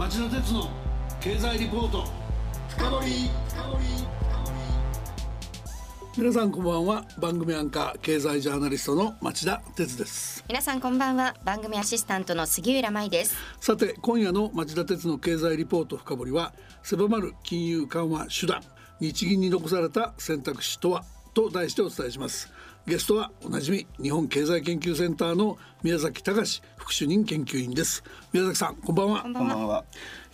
町田鉄の経済リポート。深掘皆さんこんばんは。番組アンカー経済ジャーナリストの町田鉄です。皆さんこんばんは。番組アシスタントの杉浦舞です。さて今夜の町田鉄の経済リポート深掘りは狭まる金融緩和手段日銀に残された選択肢とは？と題してお伝えしますゲストはおなじみ日本経済研究センターの宮崎隆副主任研究員です。宮崎さんこんばんは。こんばんは、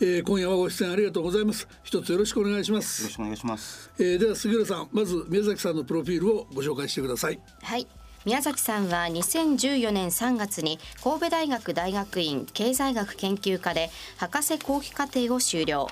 えー、今夜はご出演ありがとうございます。一つよろしくお願いします。よろしくお願いします、えー、では杉浦さんまず宮崎さんのプロフィールをご紹介してください。はい宮崎さんは2014年3月に神戸大学大学院経済学研究科で博士後期課程を修了。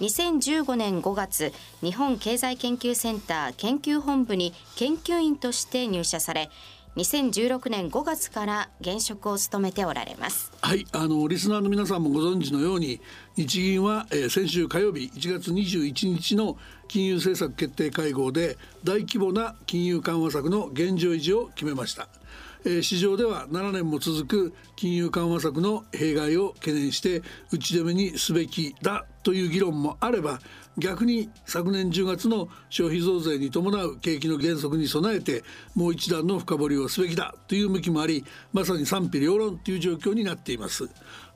2015年5月日本経済研究センター研究本部に研究員として入社され2016年5月から現職を務めておられます。はいあのリスナーの皆さんもご存知のように日銀は、えー、先週火曜日1月21日の金融政策決定会合で大規模な金融緩和策の現状維持を決めました。えー、市場では7年も続く金融緩和策の弊害を懸念して打ち止めにすべきだという議論もあれば逆に昨年10月の消費増税に伴う景気の減速に備えてもう一段の深掘りをすべきだという向きもありまさに賛否両論という状況になっています。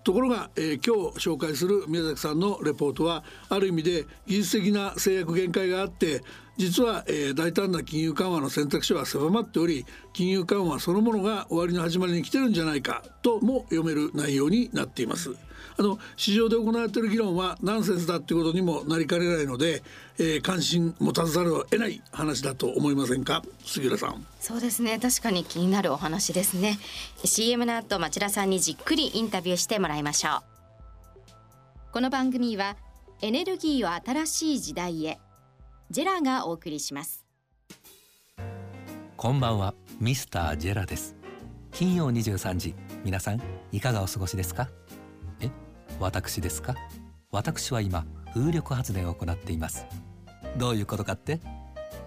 ところが、えー、今日紹介する宮崎さんのレポートはある意味で技術的な制約限界があって実は、えー、大胆な金融緩和の選択肢は狭まっており金融緩和そのものが終わりの始まりに来てるんじゃないかとも読める内容になっています。あの市場で行われている議論はナンセンスだっていうことにもなりかねないので、えー、関心持たざるを得ない話だと思いませんか？杉浦さん。そうですね。確かに気になるお話ですね。CM の後町田さんにじっくりインタビューしてもらいましょう。この番組はエネルギーを新しい時代へジェラがお送りします。こんばんは。ミスタージェラです。金曜23時。皆さんいかがお過ごしですか？え私ですか？私は今風力発電を行っています。どういうことかって？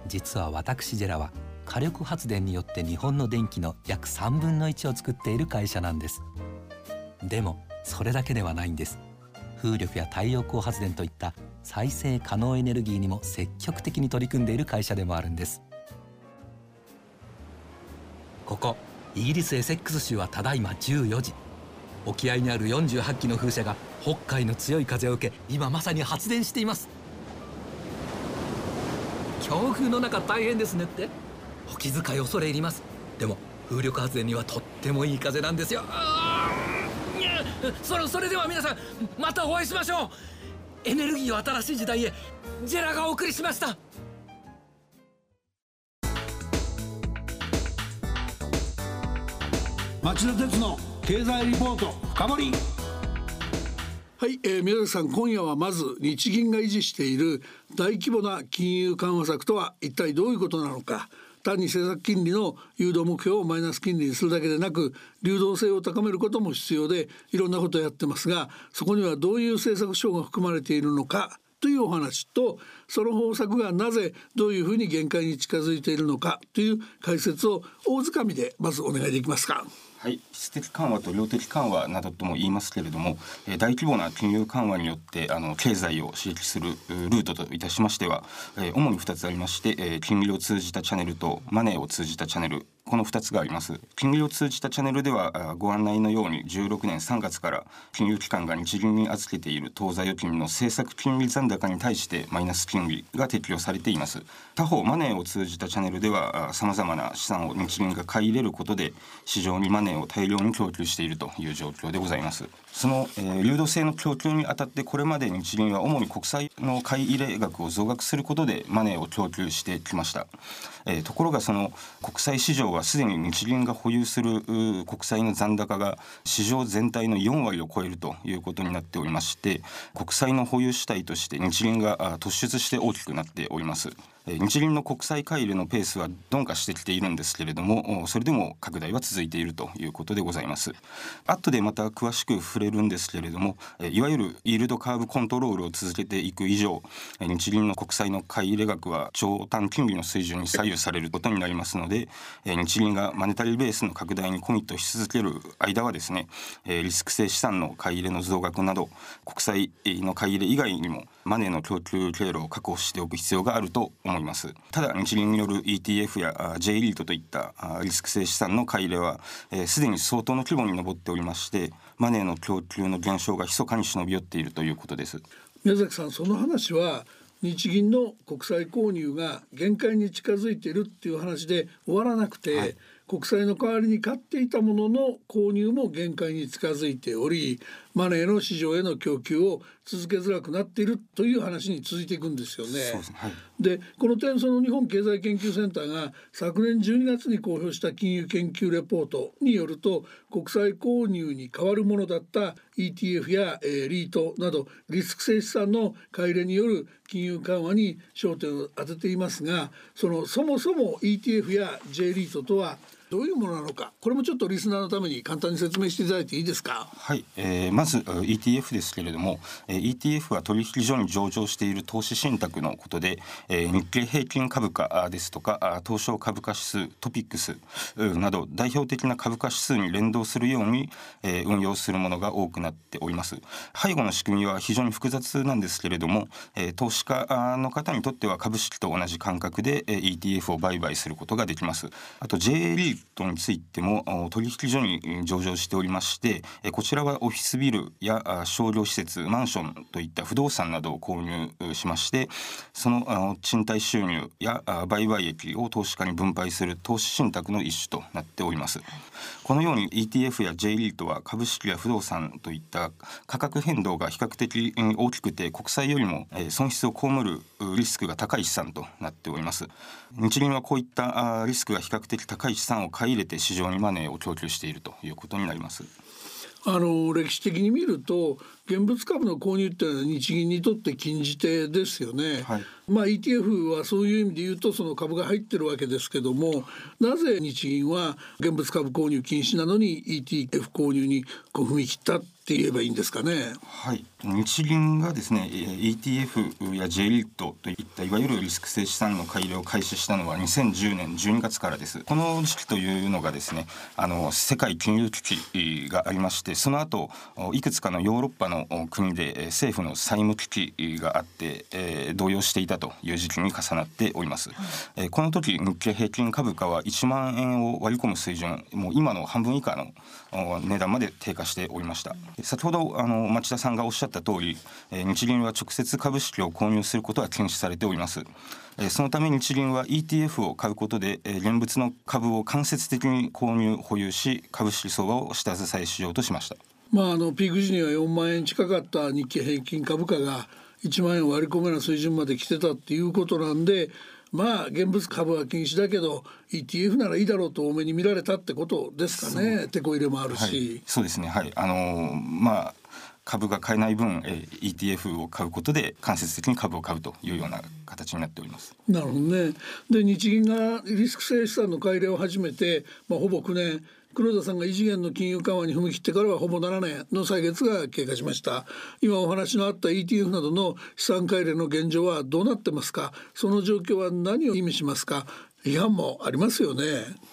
実は私ジェラは火力発電によって日本の電気の約3分の1を作っている会社なんです。でもそれだけではないんです。風力や太陽光発電といった再生可能エネルギーにも積極的に取り組んでいる会社でもあるんです。ここイギリスエセックス州はただいま14時。沖合にある48機の風車が北海の強い風を受け今まさに発電しています。強風の中大変ですねって。お気遣い恐れ入ります。でも風力発電にはとってもいい風なんですよ。そそれでは皆さんまたお会いしましょう。エネルギーを新しい時代へジェラがお送りしました。町田鉄の経済リポート深掘りはい、えー、宮崎さん今夜はまず日銀が維持している大規模な金融緩和策とは一体どういうことなのか単に政策金利の誘導目標をマイナス金利にするだけでなく流動性を高めることも必要でいろんなことをやってますがそこにはどういう政策書が含まれているのかというお話とその方策がなぜどういうふうに限界に近づいているのかという解説を大掴みでまずお願いできますか。はい、質的緩和と量的緩和などとも言いますけれども、えー、大規模な金融緩和によってあの経済を刺激するルートといたしましては、えー、主に2つありまして、えー、金利を通じたチャンネルとマネーを通じたチャンネルこの2つがあります。金利を通じたチャンネルではご案内のように16年3月から金融機関が日銀に預けている当座預金の政策金利残高に対してマイナス金利が適用されています。他方マネーを通じたチャンネルではさまざまな資産を日銀が買い入れることで市場にマネーを大量に供給しているという状況でございます。その、えー、流動性の供給にあたってこれまで日銀は主に国債の買い入れ額を増額することでマネーを供給してきました、えー、ところがその国債市場はすでに日銀が保有する国債の残高が市場全体の4割を超えるということになっておりまして国債の保有主体として日銀が突出して大きくなっております。日銀の国債買い入れのペースは鈍化してきているんですけれどもそれでも拡大は続いているということでございます。後でまた詳しく触れるんですけれどもいわゆるイールドカーブコントロールを続けていく以上日銀の国債の買い入れ額は長短金利の水準に左右されることになりますので日銀がマネタリーベースの拡大にコミットし続ける間はですねリスク性資産の買い入れの増額など国債の買い入れ以外にもマネーの供給経路を確保しておく必要があると思います。ただ日銀による ETF や J リートといったリスク性資産の買い入れはすで、に相当の規模に上っておりましてマネーの供給の減少が密かに忍び寄っているということです。宮崎さんその話は日銀の国債購入が限界に近づいているっていう話で終わらなくて、はい。国債の代わりに買っていたものの購入も限界に近づいておりマネーの市場への供給を続けづらくなっているという話に続いていくんですよね。で、はい、この点その日本経済研究センターが昨年12月に公表した金融研究レポートによると国債購入に代わるものだった ETF や、えー、リートなどリスク性資産の買い入れによる金融緩和に焦点を当てていますがそのそもそも ETF や J リートとはどういうものなのか。これもちょっとリスナーのために簡単に説明していただいていいですか。はい、えー、まず ETF ですけれども、ETF は取引所に上場している投資信託のことで、え、日経平均株価ですとか東証株価指数トピックスなど代表的な株価指数に連動するように、え、運用するものが多くなっております。背後の仕組みは非常に複雑なんですけれども、え、投資家の方にとっては株式と同じ感覚で、ETF を売買することができます。あと J リートについても取引所に上場しておりましてこちらはオフィスビルや商業施設マンションといった不動産などを購入しましてその賃貸収入や売買益を投資家に分配する投資信託の一種となっております。このように ETF や J リートは株式や不動産といった価格変動が比較的大きくて国債よりも損失を被るリスクが高い資産となっております。日銀はこういったリスクが比較的高い資産を買い入れて市場にマネーを供給しているということになります。あの歴史的に見ると現物株の購入っていうのは日銀にとって禁じ手ですよね。はい、まあ ETF はそういう意味で言うとその株が入ってるわけですけどもなぜ日銀は現物株購入禁止なのに ETF 購入にこう踏み切ったって言えばいいんですかね。はい、日銀がですね ETF や J リートといったいわゆるリスク性資産の買い入れを開始したのは2010年12月からです。この時期というのがですねあの世界金融危機がありましてその後いくつかのヨーロッパの国で政府の債務危機があって、えー、動揺していたという時期に重なっております。えー、この時日経平均株価は1万円を割り込む水準もう今の半分以下の値段まで低下しておりました。先ほどあの町田さんがおっしゃった通り、え、日銀は直接株式を購入することは禁止されております。えそのため日銀は ETF を買うことで、え現物の株を間接的に購入保有し株式相場を下支えしようとしました。まああのピーク時には4万円近かった日経平均株価が1万円割り込めな水準まで来てたっていうことなんでまあ現物株は禁止だけど ETF ならいいだろうと多めに見られたってことですかね手こ入れもあるし、はい、そうですね。はい。あのー、まあ株が買えない分、えー、ETF を買うことで間接的に株を買うというような形になっております。なるほどね。で日銀がリスク性資産の改良を始めて、まあ、ほぼ9年黒田さんが異次元の金融緩和に踏み切ってからはほぼ7年の歳月が経過しました。今お話のあった ETF などの資産改良の現状はどうなってますか？その状況は何を意味しますか？違反もありますよね。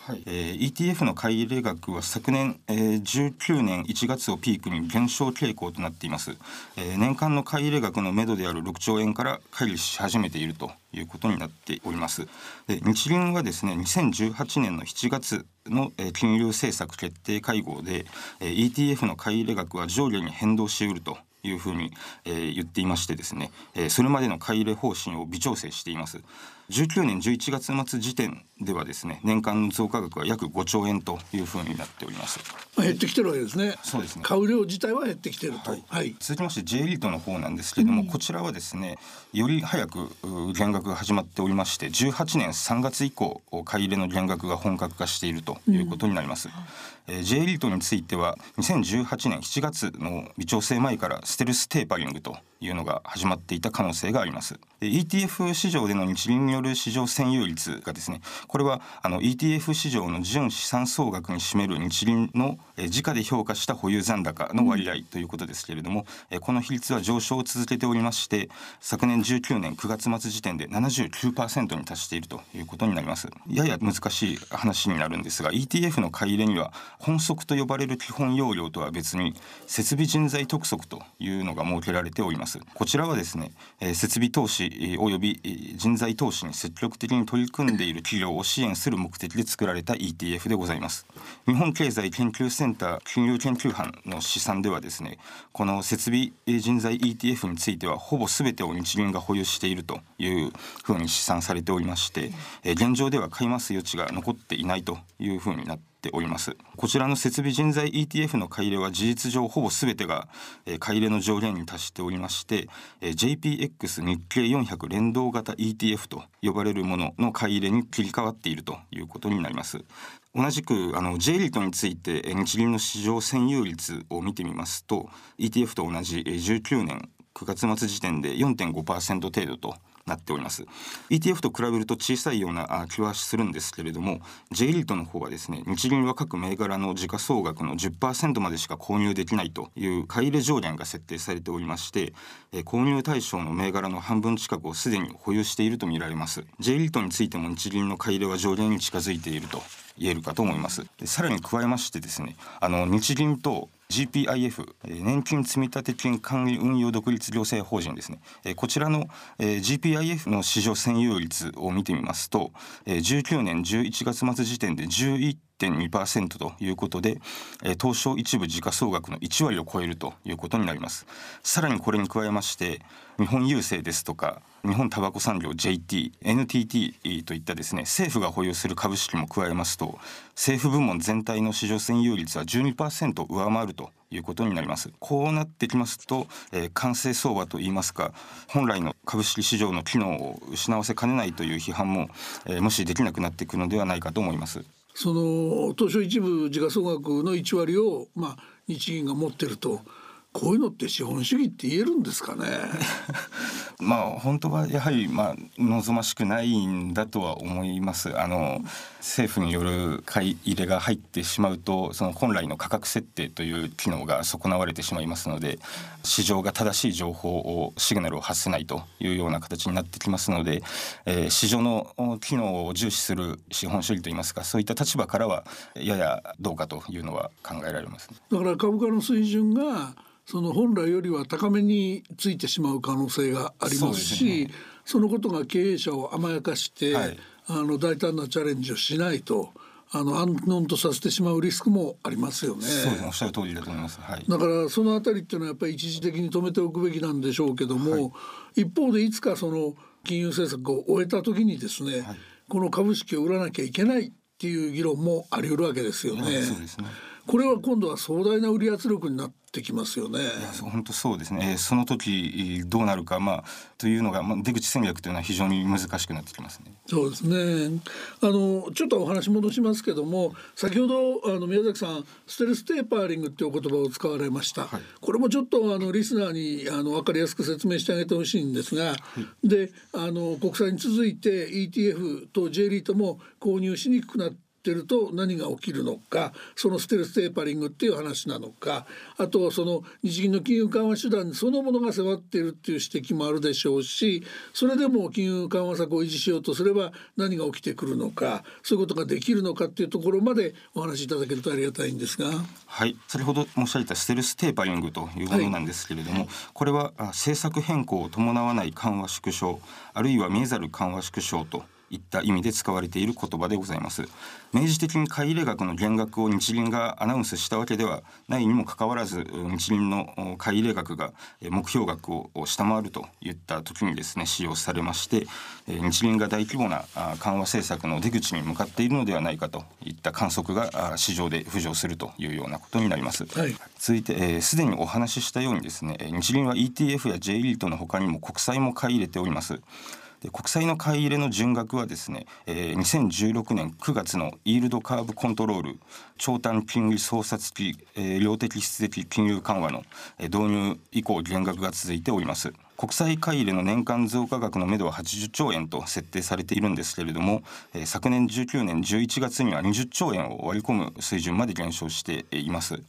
はい、えー、ETF の買い入れ額は昨年、えー、19年1月をピークに減少傾向となっています。えー、年間の買い入れ額の目処である6兆円から乖離し始めているということになっております。で日銀はですね2018年の7月の、えー、金融政策決定会合で、えー、ETF の買い入れ額は上下に変動しうるというふうに、えー、言っていましてですね、えー、それまでの買い入れ方針を微調整しています。19年11月末時点ではですね年間の増加額は約5兆円というふうになっております。減ってきてるわけですね。そうですね。買う量自体は減ってきてると。はい。はい、続きまして J リートの方なんですけれども、うん、こちらはですねより早く減額が始まっておりまして18年3月以降買い入れの減額が本格化しているということになります。うん、えー、J リートについては2018年7月の微調整前からステルステーパリングというのが始まっていた可能性があります。ETF 市場での日銀による市場占有率がですねこれはあの ETF 市場の純資産総額に占める日銀の、え、時価で評価した保有残高の割合ということですけれども、えー、この比率は上昇を続けておりまして昨年19年9月末時点で79%に達しているということになります。やや難しい話になるんですが ETF の買い入れには本則と呼ばれる基本要領とは別に設備人材督促というのが設けられております。こちらはですね、え、設備投資及び人材投資に積極的に取り組んでいる企業を支援する目的で作られた ETF でございます。日本経済研究センター金融研究班の試算ではですねこの設備人材 ETF についてはほぼ全てを日銀が保有しているというふうに試算されておりまして、現状では買います余地が残っていないというふうになってております。こちらの設備人材 ETF の買い入れは事実上ほぼ全てが、え買い入れの上限に達しておりまして、え JPX 日経400連動型 ETF と呼ばれるものの買い入れに切り替わっているということになります。同じくあの J リートについて日銀の市場占有率を見てみますと ETF と同じ19年9月末時点で4.5%程度となっております。ETF と比べると小さいような気はするんですけれども J リートの方はですね日銀は各銘柄の時価総額の10%までしか購入できないという買い入れ上限が設定されておりまして、え購入対象の銘柄の半分近くをすでに保有しているとみられます。J リートについても日銀の買い入れは上限に近づいていると言えるかと思います。さらに加えましてですねあの日銀と GPIF 年金積立金管理運用独立行政法人ですね。こちらの GPIF の市場占有率を見てみますと19年11月末時点で11 1.2%ということで、東証一部時価総額の1割を超えるということになります。さらにこれに加えまして日本郵政ですとか日本タバコ産業 JT、NTT といったですね政府が保有する株式も加えますと政府部門全体の市場占有率は12%上回るということになります。こうなってきますと、えー、完成相場といいますか本来の株式市場の機能を失わせかねないという批判も、えー、無視できなくなっていくのではないかと思います。その東証一部時価総額の1割を、まあ、日銀が持ってると。こういうのって資本主義って言えるんですかね？まあ本当はやはりまあ望ましくないんだとは思います。あの政府による買い入れが入ってしまうとその本来の価格設定という機能が損なわれてしまいますので市場が正しい情報をシグナルを発せないというような形になってきますので、えー、市場の機能を重視する資本主義といいますかそういった立場からはややどうかというのは考えられます、ね、だから株価の水準がその本来よりは高めについてしまう可能性がありますしそ、ね,、のことが経営者を甘やかして、はい、あの大胆なチャレンジをしないと。あの安穏とさせてしまうリスクもありますよね。そうですね、おっしゃる通りだと思います。はい、だからそのあたりっていうのはやっぱり一時的に止めておくべきなんでしょうけども、はい、一方でいつかその金融政策を終えた時にですね、はい、この株式を売らなきゃいけないっていう議論もあり得るわけですよね。そうですね。これは今度は壮大な売り圧力になってきますよね。本当そうですね、えー、その時どうなるか、まあ、というのが、まあ、出口戦略というのは非常に難しくなってきますね。そうですね。あのちょっとお話戻しますけども先ほどあの宮崎さんステルステーパーリングっていう言葉を使われました、はい、これもちょっとあのリスナーにあの分かりやすく説明してあげてほしいんですが、はい、であの国債に続いて ETF と J リートも購入しにくくなってってると何が起きるのかそのステルステーパリングっていう話なのかあとその日銀の金融緩和手段そのものが迫っているっていう指摘もあるでしょうしそれでも金融緩和策を維持しようとすれば何が起きてくるのかそういうことができるのかっていうところまでお話しいただけるとありがたいんですが。はい先ほど申し上げたステルステーパリングというものなんですけれども、はい、これは政策変更を伴わない緩和縮小あるいは見えざる緩和縮小といった意味で使われている言葉でございます。明示的に買い入れ額の減額を日銀がアナウンスしたわけではないにもかかわらず日銀の買い入れ額が目標額を下回るといった時にですね使用されまして日銀が大規模な緩和政策の出口に向かっているのではないかといった観測が市場で浮上するというようなことになります、はい、続いてすで、にお話ししたようにですね日銀は ETF や J リートのほかにも国債も買い入れておりますで国債の買い入れの純額はですね、えー、2016年9月のイールドカーブコントロール長短金利操作付き、えー、量的質的金融緩和の導入以降減額が続いております。国際買い入れの年間増加額の目処は80兆円と設定されているんですけれども、えー、昨年19年11月には20兆円を割り込む水準まで減少しています、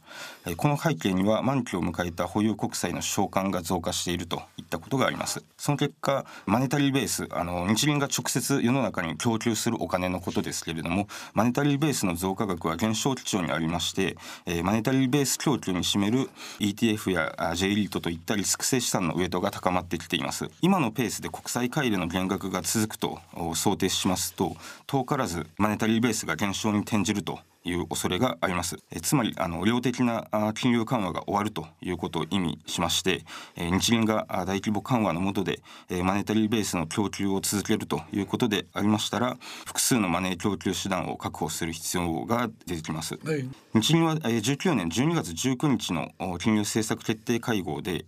えー、この背景には満期を迎えた保有国債の償還が増加しているといったことがあります。その結果マネタリーベースあの日銀が直接世の中に供給するお金のことですけれどもマネタリーベースの増加額は減少基調にありまして、えー、マネタリーベース供給に占める ETF や J リートといったリスク性資産のウエイトが高まってきています。今のペースで国債買い入れの減額が続くと想定しますと遠からずマネタリーベースが減少に転じるという恐れがあります。えつまりあの量的な金融緩和が終わるということを意味しましてえ日銀が大規模緩和の下でえマネタリーベースの供給を続けるということでありましたら複数のマネー供給手段を確保する必要が出てきます、はい、日銀は19年12月19日の金融政策決定会合で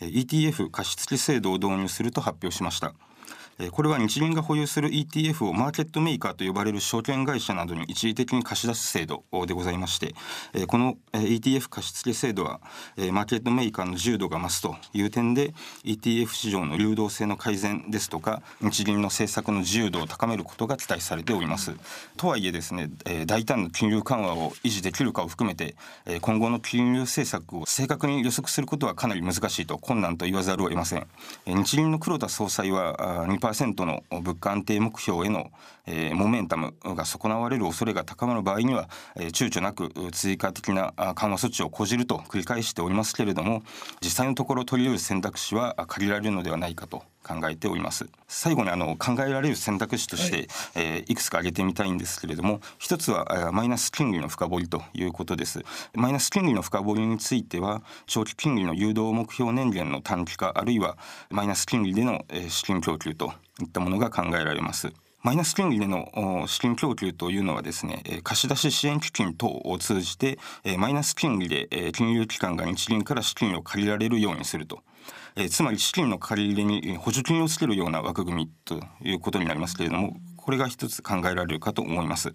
ETF 貸付制度を導入すると発表しました。これは日銀が保有する ETF をマーケットメーカーと呼ばれる証券会社などに一時的に貸し出す制度でございましてこの ETF 貸付制度はマーケットメーカーの自由度が増すという点で ETF 市場の流動性の改善ですとか日銀の政策の自由度を高めることが期待されております。とはいえですね大胆な金融緩和を維持できるかを含めて今後の金融政策を正確に予測することはかなり難しいと困難と言わざるを得ません。日銀の黒田総裁は2% 2%の物価安定目標への、えー、モメンタムが損なわれる恐れが高まる場合には、えー、躊躇なく追加的な緩和措置を講じると繰り返しておりますけれども実際のところ取り得る選択肢は限られるのではないかと。考えております。最後にあの考えられる選択肢として、はい。えー、いくつか挙げてみたいんですけれども一つはマイナス金利の深掘りということです。マイナス金利の深掘りについては長期金利の誘導目標年限の短期化あるいはマイナス金利での資金供給といったものが考えられます。マイナス金利での資金供給というのはですね貸出支援基金等を通じてマイナス金利で金融機関が日銀から資金を借りられるようにするとえー、つまり資金の借り入れに補助金をつけるような枠組みということになりますけれどもこれが一つ考えられるかと思います。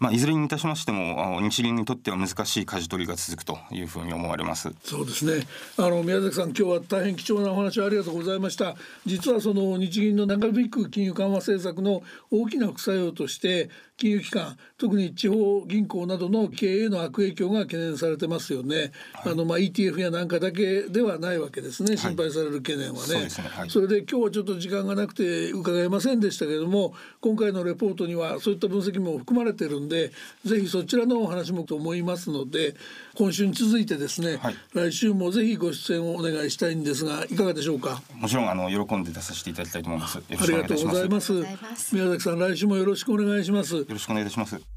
まあ、いずれにいたしましても日銀にとっては難しい舵取りが続くというふうに思われます。そうですね。あの宮崎さん今日は大変貴重なお話ありがとうございました。実はその日銀の長引く金融緩和政策の大きな副作用として金融機関特に地方銀行などの経営の悪影響が懸念されてますよね、はい、あのまあ ETF やなんかだけではないわけですね心配される懸念はね。はいそね。はい、それで今日はちょっと時間がなくて伺えませんでしたけれども今回のレポートにはそういった分析も含まれてるんでぜひそちらのお話もと思いますので今週に続いてですね、来週もぜひご出演をお願いしたいんですがいかがでしょうか？もちろんあの喜んで出させていただきたいと思います。ありがとうございます。宮崎さん来週もよろしくお願いします。よろしくお願いします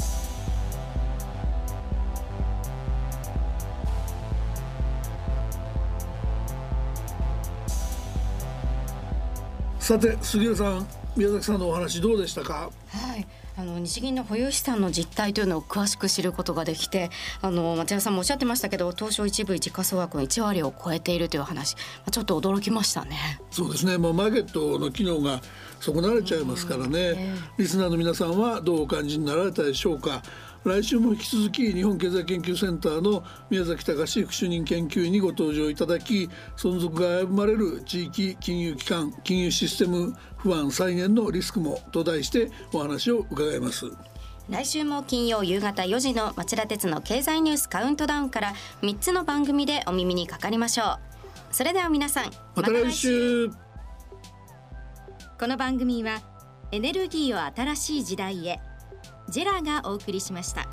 さて杉浦さん宮崎さんのお話どうでしたか？はい。あの日銀の保有資産の実態というのを詳しく知ることができてあの町田さんもおっしゃってましたけど東証一部時価総額の1割を超えているという話。ちょっと驚きましたね。そうですね。もうマーケットの機能が損なわれちゃいますからね、えー、リスナーの皆さんはどうお感じになられたでしょうか？来週も引き続き日本経済研究センターの宮崎隆副主任研究員にご登場いただき存続が危ぶまれる地域金融機関金融システム不安再現のリスクもと題してお話を伺います。来週も金曜夕方4時の町田鉄の経済ニュースカウントダウンから3つの番組でお耳にかかりましょう。それでは皆さんまた来週。この番組はエネルギーを新しい時代へジェラがお送りしました。